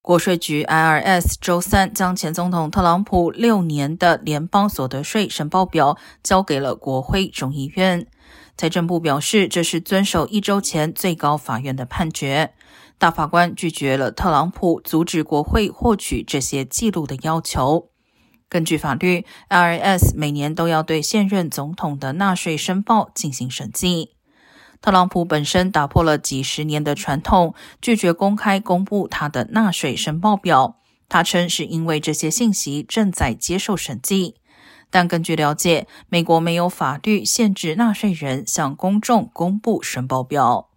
国税局 IRS 周三将前总统特朗普六年的联邦所得税申报表交给了国会众议院。财政部表示，这是遵守一周前最高法院的判决。大法官拒绝了特朗普阻止国会获取这些记录的要求。根据法律，IRS 每年都要对现任总统的纳税申报进行审计。特朗普本身打破了几十年的传统，拒绝公开公布他的纳税申报表。他称是因为这些信息正在接受审计。但根据了解，美国没有法律限制纳税人向公众公布申报表。